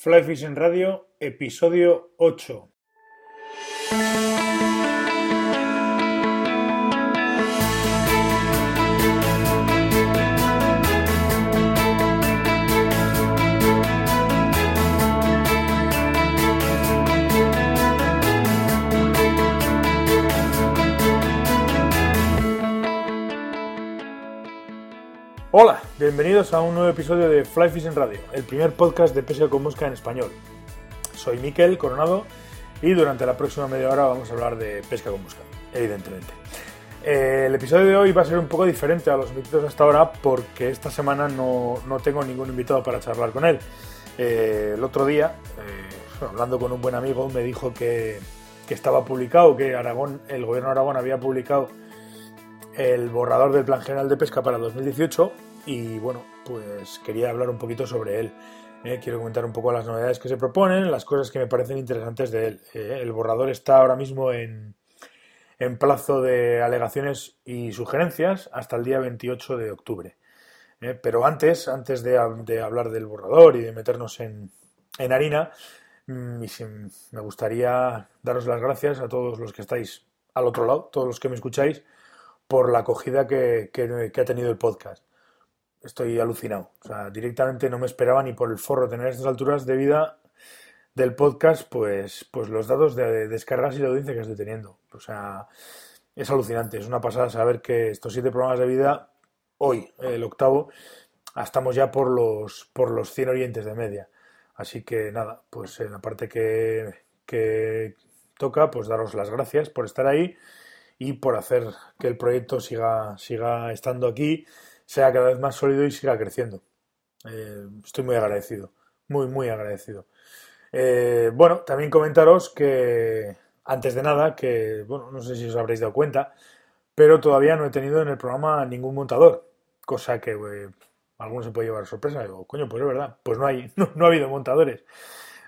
Fly Fishing Radio, episodio 8. Hola, bienvenidos a un nuevo episodio de Fly Fishing Radio, el primer podcast de pesca con mosca en español. Soy Miquel Coronado y durante la próxima media hora vamos a hablar de pesca con mosca, evidentemente. Eh, el episodio de hoy va a ser un poco diferente a los invitados hasta ahora porque esta semana no, no tengo ningún invitado para charlar con él. Eh, el otro día, eh, hablando con un buen amigo, me dijo que, que estaba publicado, que Aragón, el gobierno de Aragón había publicado el borrador del Plan General de Pesca para 2018 y bueno, pues quería hablar un poquito sobre él. Eh, quiero comentar un poco las novedades que se proponen, las cosas que me parecen interesantes de él. Eh, el borrador está ahora mismo en, en, plazo de alegaciones y sugerencias hasta el día 28 de octubre. Eh, pero antes, antes de, de, hablar del borrador y de meternos en, en harina, mm, me gustaría daros las gracias a todos los que estáis al otro lado, todos los que me escucháis, por la acogida que, que, que ha tenido el podcast estoy alucinado. O sea, directamente no me esperaba ni por el forro tener estas alturas de vida del podcast, pues, pues los datos de descargas y de audiencia que estoy teniendo. O sea, es alucinante, es una pasada saber que estos siete programas de vida, hoy, el octavo, estamos ya por los, por los 100 oyentes de media. Así que nada, pues en la parte que, que toca, pues daros las gracias por estar ahí y por hacer que el proyecto siga, siga estando aquí sea cada vez más sólido y siga creciendo. Eh, estoy muy agradecido, muy, muy agradecido. Eh, bueno, también comentaros que, antes de nada, que, bueno, no sé si os habréis dado cuenta, pero todavía no he tenido en el programa ningún montador, cosa que eh, algunos se puede llevar sorpresa. Digo, coño, pues es verdad, pues no, hay, no, no ha habido montadores.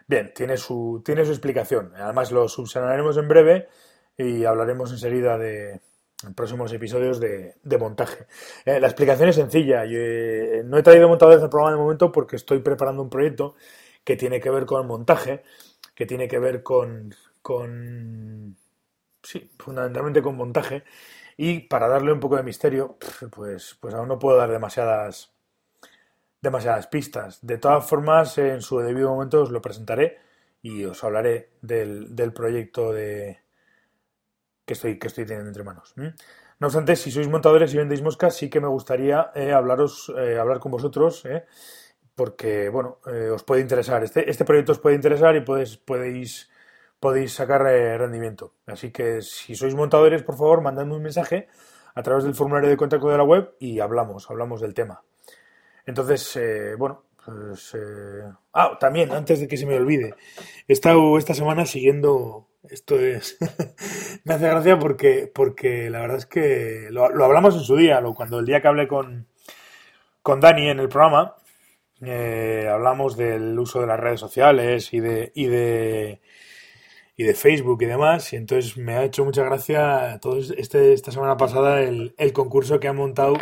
Bien, tiene su, tiene su explicación. Además, lo subsanaremos en breve y hablaremos enseguida de, en próximos episodios de, de montaje. Eh, la explicación es sencilla. Eh, no he traído montadores al programa de momento porque estoy preparando un proyecto que tiene que ver con montaje, que tiene que ver con, con sí, fundamentalmente con montaje. Y para darle un poco de misterio, pues, pues aún no puedo dar demasiadas, demasiadas pistas. De todas formas, en su debido momento os lo presentaré y os hablaré del, del proyecto de, que estoy, que estoy teniendo entre manos. No obstante, si sois montadores y vendéis moscas, sí que me gustaría eh, hablaros, eh, hablar con vosotros, eh, porque bueno, os puede interesar. Este, este proyecto os puede interesar y podéis, podéis, podéis sacar rendimiento. Así que si sois montadores, por favor, mandadme un mensaje a través del formulario de contacto de la web y hablamos, hablamos del tema. Entonces, bueno, pues. Ah, también, antes de que se me olvide, he estado esta semana siguiendo esto es. me hace gracia porque, porque la verdad es que lo, lo, hablamos en su día, lo, cuando el día que hablé con, con Dani en el programa, eh, hablamos del uso de las redes sociales y de, y de y de Facebook y demás, y entonces me ha hecho mucha gracia todo este, esta semana pasada el, el concurso que han montado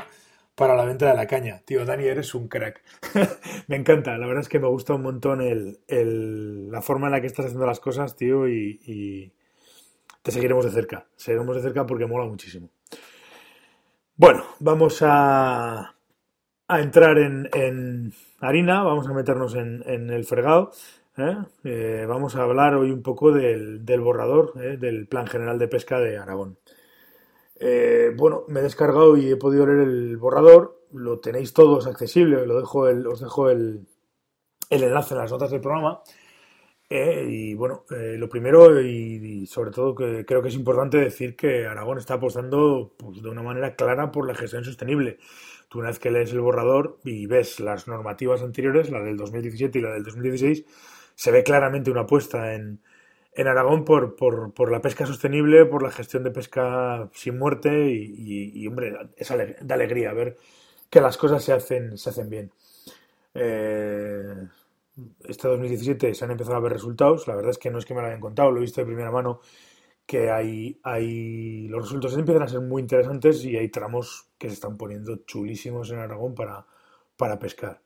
para la venta de la caña. Tío, Dani, eres un crack. me encanta, la verdad es que me gusta un montón el, la forma en la que estás haciendo las cosas, tío, y, y, te seguiremos de cerca. Seguiremos de cerca porque mola muchísimo. Bueno, vamos a, a entrar en, en, harina, vamos a meternos en, en el fregado. ¿eh? Eh, vamos a hablar hoy un poco del, del borrador, ¿eh? del Plan General de Pesca de Aragón. Eh, bueno, me he descargado y he podido leer el borrador. Lo tenéis todos accesible. Lo dejo el, os dejo el, el, enlace en las notas del programa. Eh, y bueno, eh, lo primero y, sobre todo que creo que es importante decir que Aragón está apostando pues, de una manera clara por la gestión sostenible. Tú una vez que lees el borrador y ves las normativas anteriores, la del 2017 y la del 2016, se ve claramente una apuesta en, en Aragón por, por, por, la pesca sostenible, por la gestión de pesca sin muerte y, hombre, es ale da alegría ver que las cosas se hacen, se hacen bien. Eh, este 2017 se han empezado a ver resultados, la verdad es que no es que me lo hayan contado, lo he visto de primera mano que hay, hay los resultados empiezan a ser muy interesantes y hay tramos que se están poniendo chulísimos en Aragón para, para pescar.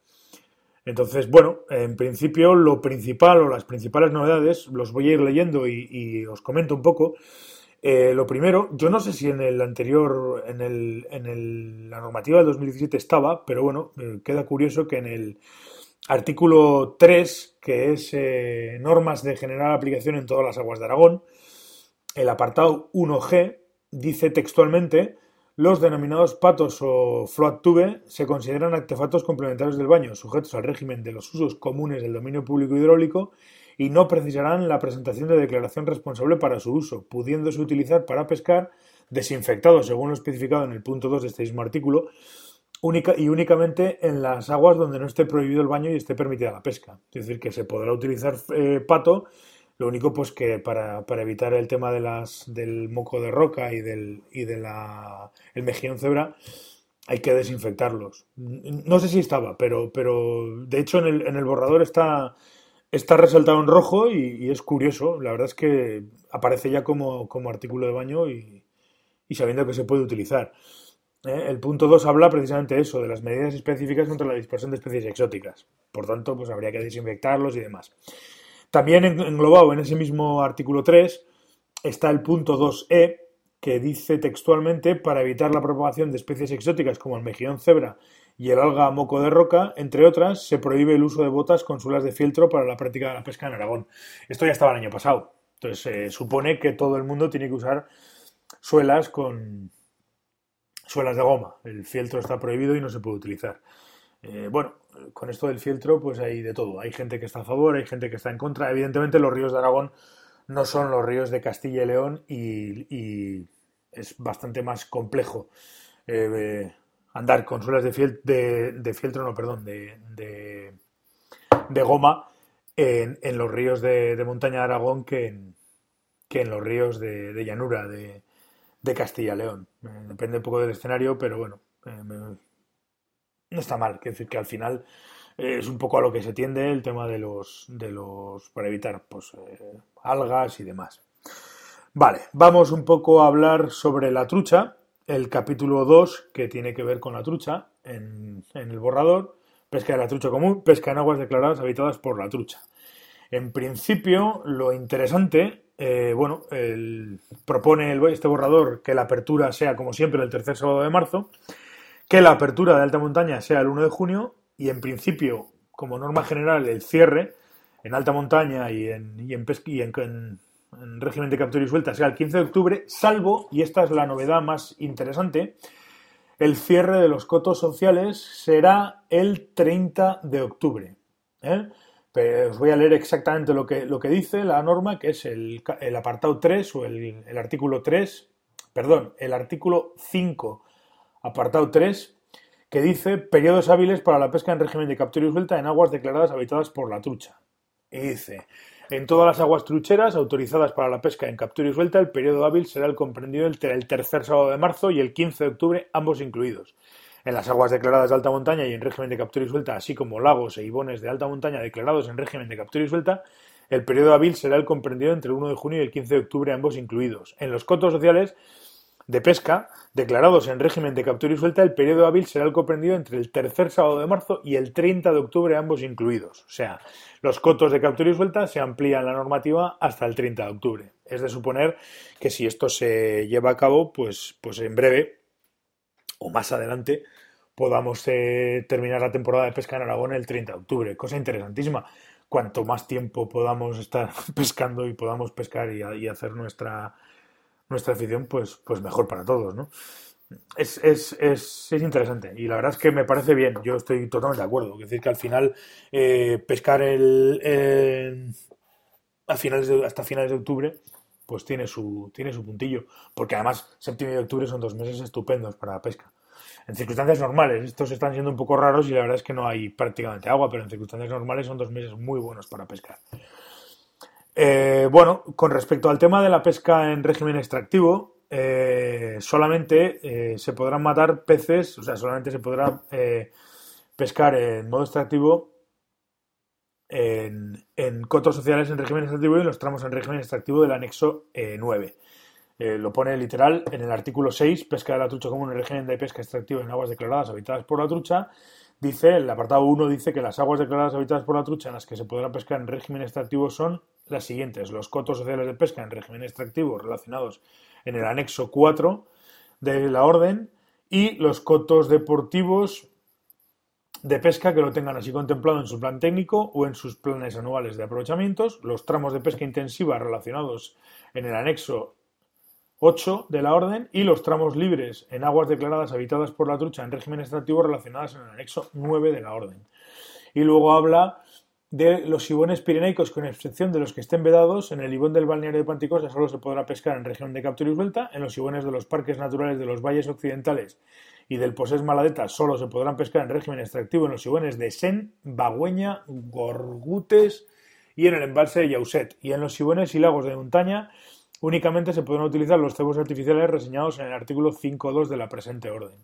Entonces, bueno, en principio lo principal o las principales novedades los voy a ir leyendo y, os comento un poco. Eh, lo primero, yo no sé si en el anterior, en, el, en el, la normativa del 2017 estaba, pero bueno, eh, queda curioso que en el artículo 3, que es eh, normas de general aplicación en todas las aguas de Aragón, el apartado 1G dice textualmente los denominados patos o float tube se consideran artefactos complementarios del baño, sujetos al régimen de los usos comunes del dominio público hidráulico y no precisarán la presentación de declaración responsable para su uso, pudiéndose utilizar para pescar desinfectados, según lo especificado en el punto 2 de este mismo artículo, única y únicamente en las aguas donde no esté prohibido el baño y esté permitida la pesca. Es decir, que se podrá utilizar eh, pato lo único, pues que para, evitar el tema de las, del moco de roca y del y de la, el mejillón cebra, hay que desinfectarlos. No sé si estaba, pero, pero de hecho en el, en el borrador está, está resaltado en rojo y, es curioso. La verdad es que aparece ya como, como artículo de baño y, sabiendo que se puede utilizar. ¿eh? El punto 2 habla precisamente eso, de las medidas específicas contra la dispersión de especies exóticas. Por tanto, pues habría que desinfectarlos y demás. También englobado en ese mismo artículo 3 está el punto 2e, que dice textualmente para evitar la propagación de especies exóticas como el mejillón cebra y el alga moco de roca, entre otras, se prohíbe el uso de botas con suelas de fieltro para la práctica de la pesca en Aragón. Esto ya estaba el año pasado. Entonces se supone que todo el mundo tiene que usar suelas con suelas de goma. El fieltro está prohibido y no se puede utilizar. Eh, bueno, con esto del fieltro, pues hay de todo. Hay gente que está a favor, hay gente que está en contra. Evidentemente, los ríos de Aragón no son los ríos de Castilla y León y, es bastante más complejo eh, andar con suelas de, de, fieltro, no, perdón, de, de, goma en, los ríos de, montaña de Aragón que en, que en los ríos de, llanura de, Castilla y León. Eh, depende un poco del escenario, pero bueno, no está mal, que decir que al final eh, es un poco a lo que se tiende el tema de los, de los para evitar pues, eh, algas y demás. Vale, vamos un poco a hablar sobre la trucha, el capítulo 2 que tiene que ver con la trucha en, el borrador, pesca de la trucha común, pesca en aguas declaradas habitadas por la trucha. En principio, lo interesante, eh, bueno, propone este borrador que la apertura sea como siempre el tercer sábado de marzo, que la apertura de alta montaña sea el 1 de junio y en principio, como norma general, el cierre en alta montaña y en, y en, y en, régimen de captura y suelta sea el 15 de octubre, salvo, y esta es la novedad más interesante, el cierre de los cotos sociales será el 30 de octubre. ¿eh? os voy a leer exactamente lo que, lo que dice la norma, que es el, apartado 3 o el, el, artículo 3, perdón, el artículo 5 apartado 3, que dice periodos hábiles para la pesca en régimen de captura y suelta en aguas declaradas habitadas por la trucha. Y dice, en todas las aguas trucheras autorizadas para la pesca en captura y suelta, el periodo hábil será el comprendido entre el tercer sábado de marzo y el 15 de octubre, ambos incluidos. En las aguas declaradas de alta montaña y en régimen de captura y suelta, así como lagos e ibones de alta montaña declarados en régimen de captura y suelta, el periodo hábil será el comprendido entre el 1 de junio y el 15 de octubre, ambos incluidos. En los cotos sociales de pesca declarados en régimen de captura y suelta, el periodo hábil será el comprendido entre el tercer sábado de marzo y el 30 de octubre, ambos incluidos. O sea, los cotos de captura y suelta se amplían la normativa hasta el 30 de octubre. Es de suponer que si esto se lleva a cabo, pues, pues en breve o más adelante podamos eh, terminar la temporada de pesca en Aragón el 30 de octubre. Cosa interesantísima. Cuanto más tiempo podamos estar pescando y podamos pescar y hacer nuestra nuestra afición, pues, pues mejor para todos, ¿no? Es, es, es, es, interesante y la verdad es que me parece bien, yo estoy totalmente de acuerdo. Es decir, que al final eh, pescar el, a finales hasta finales de octubre pues tiene su, tiene su puntillo, porque además septiembre y octubre son dos meses estupendos para la pesca. En circunstancias normales, estos están siendo un poco raros y la verdad es que no hay prácticamente agua, pero en circunstancias normales son dos meses muy buenos para pescar. Eh, bueno, con respecto al tema de la pesca en régimen extractivo, eh, solamente eh, se podrán matar peces, o sea, solamente se podrá pescar en modo extractivo en, cotos sociales en régimen extractivo y en los tramos en régimen extractivo del anexo 9. lo pone literal en el artículo 6, pesca de la trucha común en régimen de pesca extractivo en aguas declaradas habitadas por la trucha, dice, el apartado 1 dice que las aguas declaradas habitadas por la trucha en las que se podrá pescar en régimen extractivo son las siguientes. Los cotos sociales de pesca en régimen extractivo relacionados en el anexo 4 de la orden y los cotos deportivos de pesca que lo tengan así contemplado en su plan técnico o en sus planes anuales de aprovechamientos, los tramos de pesca intensiva relacionados en el anexo 8 de la orden y los tramos libres en aguas declaradas habitadas por la trucha en régimen extractivo relacionadas en el anexo 9 de la orden. Y luego habla de los ibones pirenaicos, con excepción de los que estén vedados, en el ibón del balneario de Panticosa solo se podrá pescar en región de captura y suelta, en los ibones de los parques naturales de los valles occidentales y del Posés Maladeta solo se podrán pescar en régimen extractivo en los ibones de Sen, Bagüeña, Gorgutes y en el embalse de Yauset. Y en los ibones y lagos de montaña únicamente se podrán utilizar los cebos artificiales reseñados en el artículo 5.2 de la presente orden.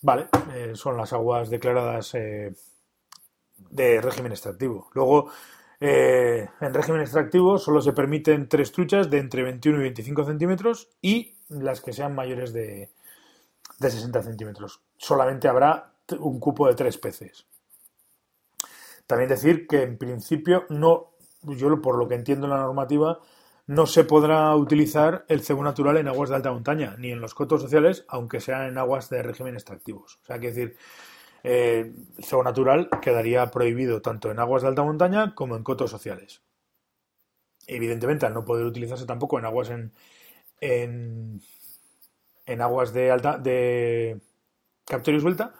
Vale, eh, son las aguas declaradas eh, de régimen extractivo. Luego, eh, en régimen extractivo solo se permiten tres truchas de entre 21 y 25 centímetros y las que sean mayores de, de 60 centímetros. Solamente habrá un cupo de tres peces. También decir que en principio no, yo por lo que entiendo en la normativa, no se podrá utilizar el cebo natural en aguas de alta montaña, ni en los cotos sociales, aunque sean en aguas de régimen extractivos. O sea, que decir, eh, el cebo natural quedaría prohibido tanto en aguas de alta montaña como en cotos sociales. Evidentemente, al no poder utilizarse tampoco en aguas en, en en aguas de alta de captura y suelta,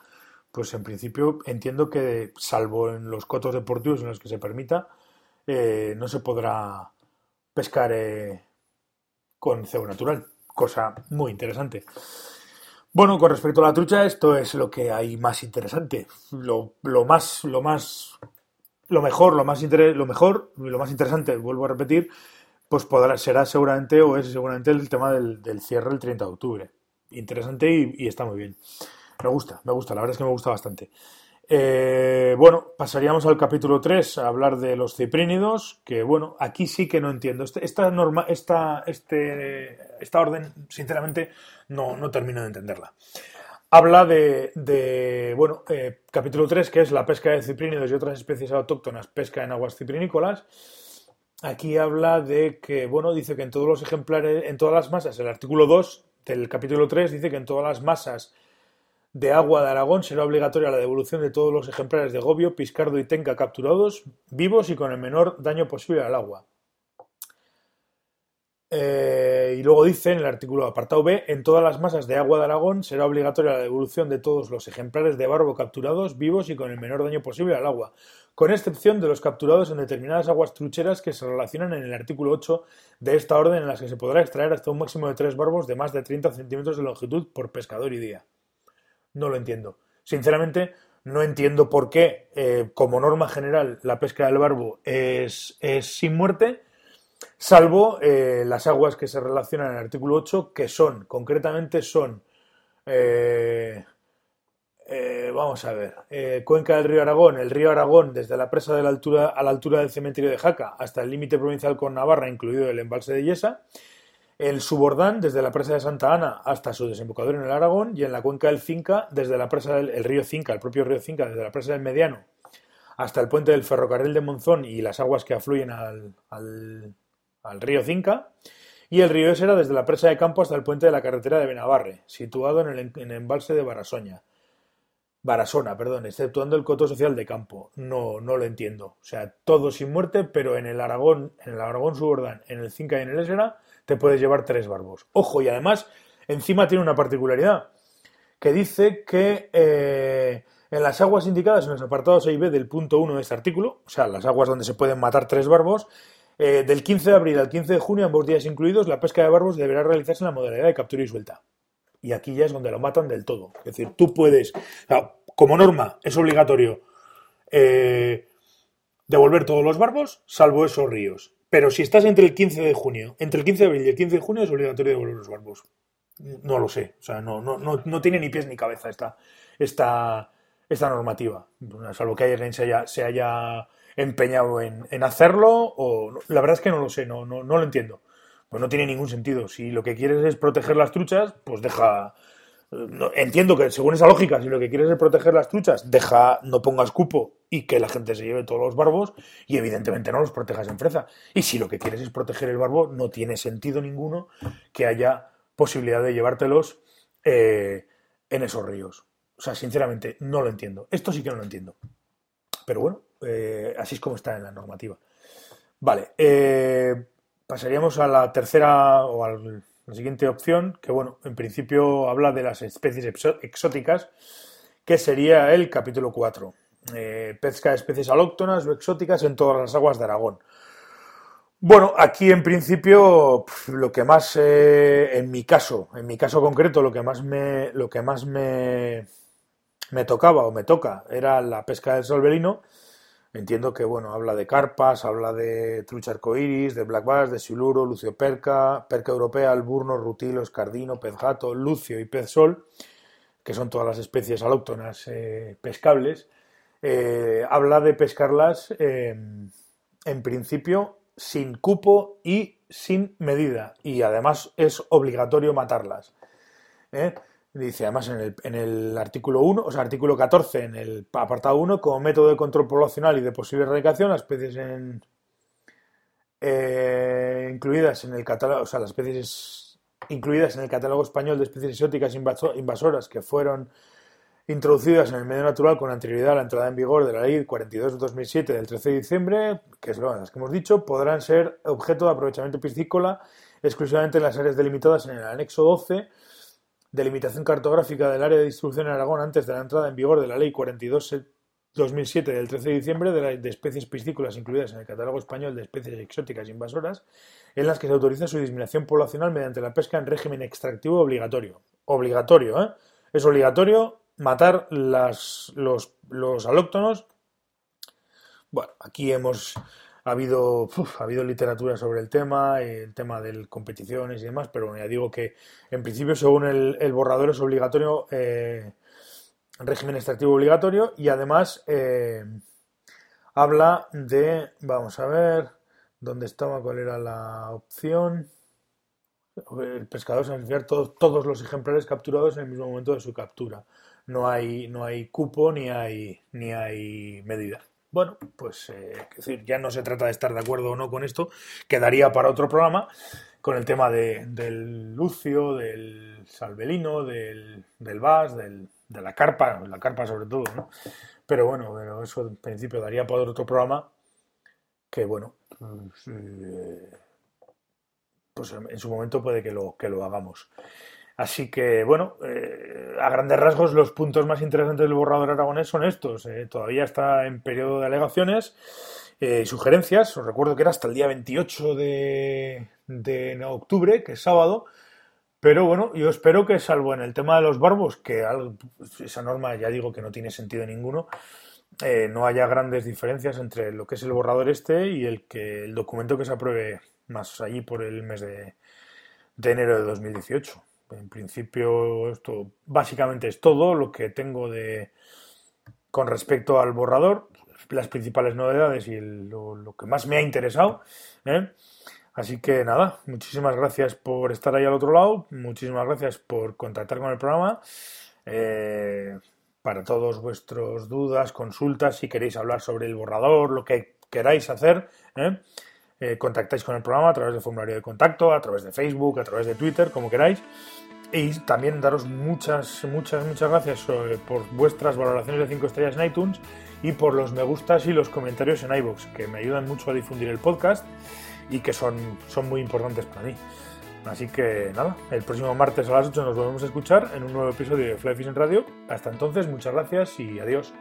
pues en principio entiendo que, salvo en los cotos deportivos en los que se permita, eh, no se podrá pescar eh, con cebo natural, cosa muy interesante. Bueno, con respecto a la trucha, esto es lo que hay más interesante. Lo, más, lo más, lo mejor, lo más lo mejor, lo más interesante, vuelvo a repetir, pues podrá, será seguramente o es seguramente el tema del, cierre el 30 de octubre. Interesante y, está muy bien. Me gusta, me gusta, la verdad es que me gusta bastante. Eh, bueno, pasaríamos al capítulo 3 a hablar de los ciprínidos, que bueno, aquí sí que no entiendo. Este, esta, norma, esta, este, esta orden, sinceramente, no, no termino de entenderla. Habla de, bueno, eh, capítulo 3, que es la pesca de ciprínidos y otras especies autóctonas, pesca en aguas ciprinícolas. Aquí habla de que, bueno, dice que en todos los ejemplares, en todas las masas, el artículo 2 del capítulo 3 dice que en todas las masas de agua de Aragón será obligatoria la devolución de todos los ejemplares de gobio, piscardo y tenca capturados vivos y con el menor daño posible al agua. Eh, y luego dice en el artículo apartado B, en todas las masas de agua de Aragón será obligatoria la devolución de todos los ejemplares de barbo capturados vivos y con el menor daño posible al agua, con excepción de los capturados en determinadas aguas trucheras que se relacionan en el artículo 8 de esta orden en las que se podrá extraer hasta un máximo de tres barbos de más de 30 centímetros de longitud por pescador y día. No lo entiendo. Sinceramente, no entiendo por qué, eh, como norma general, la pesca del barbo es, es sin muerte salvo eh, las aguas que se relacionan en el artículo 8, que son, concretamente son, eh, eh, vamos a ver, cuenca del río Aragón, el río Aragón desde la presa de la altura, a la altura del cementerio de Jaca hasta el límite provincial con Navarra, incluido el embalse de Yesa, el Subordán desde la presa de Santa Ana hasta su desembocadura en el Aragón y en la cuenca del Cinca desde la presa del río Cinca, el propio río Cinca, desde la presa del Mediano hasta el puente del ferrocarril de Monzón y las aguas que afluyen al al río Cinca, y el río Esera desde la presa de Campo hasta el puente de la carretera de Benavarre, situado en el, embalse de Barasoña. Barasona, perdón, exceptuando el coto social de campo. No, no lo entiendo. O sea, todo sin muerte, pero en el Aragón, en el Aragón Subordán, en el Cinca y en el Esera, te puedes llevar tres barbos. Ojo, y además, encima tiene una particularidad, que dice que eh, en las aguas indicadas en los apartados A y B del punto 1 de este artículo, o sea, las aguas donde se pueden matar tres barbos, eh, del 15 de abril al 15 de junio, ambos días incluidos, la pesca de barbos deberá realizarse en la modalidad de captura y suelta. Y aquí ya es donde lo matan del todo. Es decir, tú puedes, como norma, es obligatorio eh, devolver todos los barbos, salvo esos ríos. Pero si estás entre el 15 de junio, entre el 15 de abril y el 15 de junio, es obligatorio devolver los barbos. No lo sé. O sea, no, no, no, tiene ni pies ni cabeza esta, esta, esta normativa. Salvo que alguien se haya, se haya empeñado en, hacerlo o la verdad es que no lo sé, no, no, no lo entiendo. Pues no tiene ningún sentido. Si lo que quieres es proteger las truchas, pues deja, entiendo que según esa lógica, si lo que quieres es proteger las truchas, deja, no pongas cupo y que la gente se lleve todos los barbos y evidentemente no los protejas en fresa. Y si lo que quieres es proteger el barbo, no tiene sentido ninguno que haya posibilidad de llevártelos eh, en esos ríos. O sea, sinceramente, no lo entiendo. Esto sí que no lo entiendo. Pero bueno, eh, así es como está en la normativa. Vale, eh, pasaríamos a la tercera o a la siguiente opción, que bueno, en principio habla de las especies exóticas, que sería el capítulo 4. Eh, pesca de especies alóctonas o exóticas en todas las aguas de Aragón. Bueno, aquí en principio lo que más, eh, en mi caso, en mi caso concreto, lo que más me, lo que más me, me tocaba o me toca era la pesca del solverino. Entiendo que, bueno, habla de carpas, habla de trucha arcoiris, de black bass, de siluro, lucio perca, perca europea, alburno, rutilo, escardino, pez gato, lucio y pez sol, que son todas las especies alóctonas eh, pescables. Eh, habla de pescarlas en principio sin cupo y sin medida. Y además es obligatorio matarlas. ¿eh? Dice además en el, en el, artículo 1, o sea, artículo 14, en el apartado 1, como método de control poblacional y de posible erradicación, las especies en, eh, incluidas en el catálogo, o sea, las especies incluidas en el catálogo español de especies exóticas invasoras que fueron introducidas en el medio natural con anterioridad a la entrada en vigor de la Ley 42 de 2007 del 13 de diciembre, que es las que hemos dicho, podrán ser objeto de aprovechamiento piscícola exclusivamente en las áreas delimitadas en el anexo 12, delimitación cartográfica del área de distribución en Aragón antes de la entrada en vigor de la Ley 42 2007 del 13 de diciembre de, de, especies piscícolas incluidas en el catálogo español de especies exóticas invasoras, en las que se autoriza su disminución poblacional mediante la pesca en régimen extractivo obligatorio. Obligatorio, ¿eh? Es obligatorio matar las, los, los alóctonos. Bueno, aquí hemos ha habido, ha habido literatura sobre el tema, el tema de competiciones y demás, pero ya digo que en principio según el, borrador es obligatorio, eh, régimen extractivo obligatorio y además eh, habla de, vamos a ver, ¿dónde estaba? ¿Cuál era la opción? El pescador se enviar todos, todos los ejemplares capturados en el mismo momento de su captura no hay, no hay cupo ni hay, ni hay medida. Bueno, pues eh, decir, ya no se trata de estar de acuerdo o no con esto, quedaría para otro programa con el tema de, del lucio, del salvelino, del, del vas, del, de la carpa, la carpa sobre todo, ¿no? Pero bueno, pero eso en principio daría para otro programa que bueno, pues, eh, pues en su momento puede que lo, que lo hagamos. Así que, bueno, eh, a grandes rasgos los puntos más interesantes del borrador aragonés son estos. Eh, todavía está en periodo de alegaciones y eh, sugerencias. Os recuerdo que era hasta el día 28 de, de, octubre, que es sábado. Pero bueno, yo espero que, salvo en el tema de los barbos, que esa norma ya digo que no tiene sentido ninguno, no haya grandes diferencias entre lo que es el borrador este y el, que, el documento que se apruebe más allí por el mes de, de enero de 2018. En principio, esto básicamente es todo lo que tengo de con respecto al borrador, las principales novedades y lo, que más me ha interesado. ¿eh? Así que nada, muchísimas gracias por estar ahí al otro lado, muchísimas gracias por contactar con el programa. Eh, para todos vuestros dudas, consultas, si queréis hablar sobre el borrador, lo que queráis hacer, ¿eh? contactáis con el programa a través del formulario de contacto, a través de Facebook, a través de Twitter, como queráis. Y también daros muchas, muchas, muchas gracias eh, por vuestras valoraciones de 5 estrellas en iTunes y por los me gustas y los comentarios en iVoox, que me ayudan mucho a difundir el podcast y que son, son muy importantes para mí. Así que nada, el próximo martes a las 8 nos volvemos a escuchar en un nuevo episodio de Fly Fishing Radio. Hasta entonces, muchas gracias y adiós.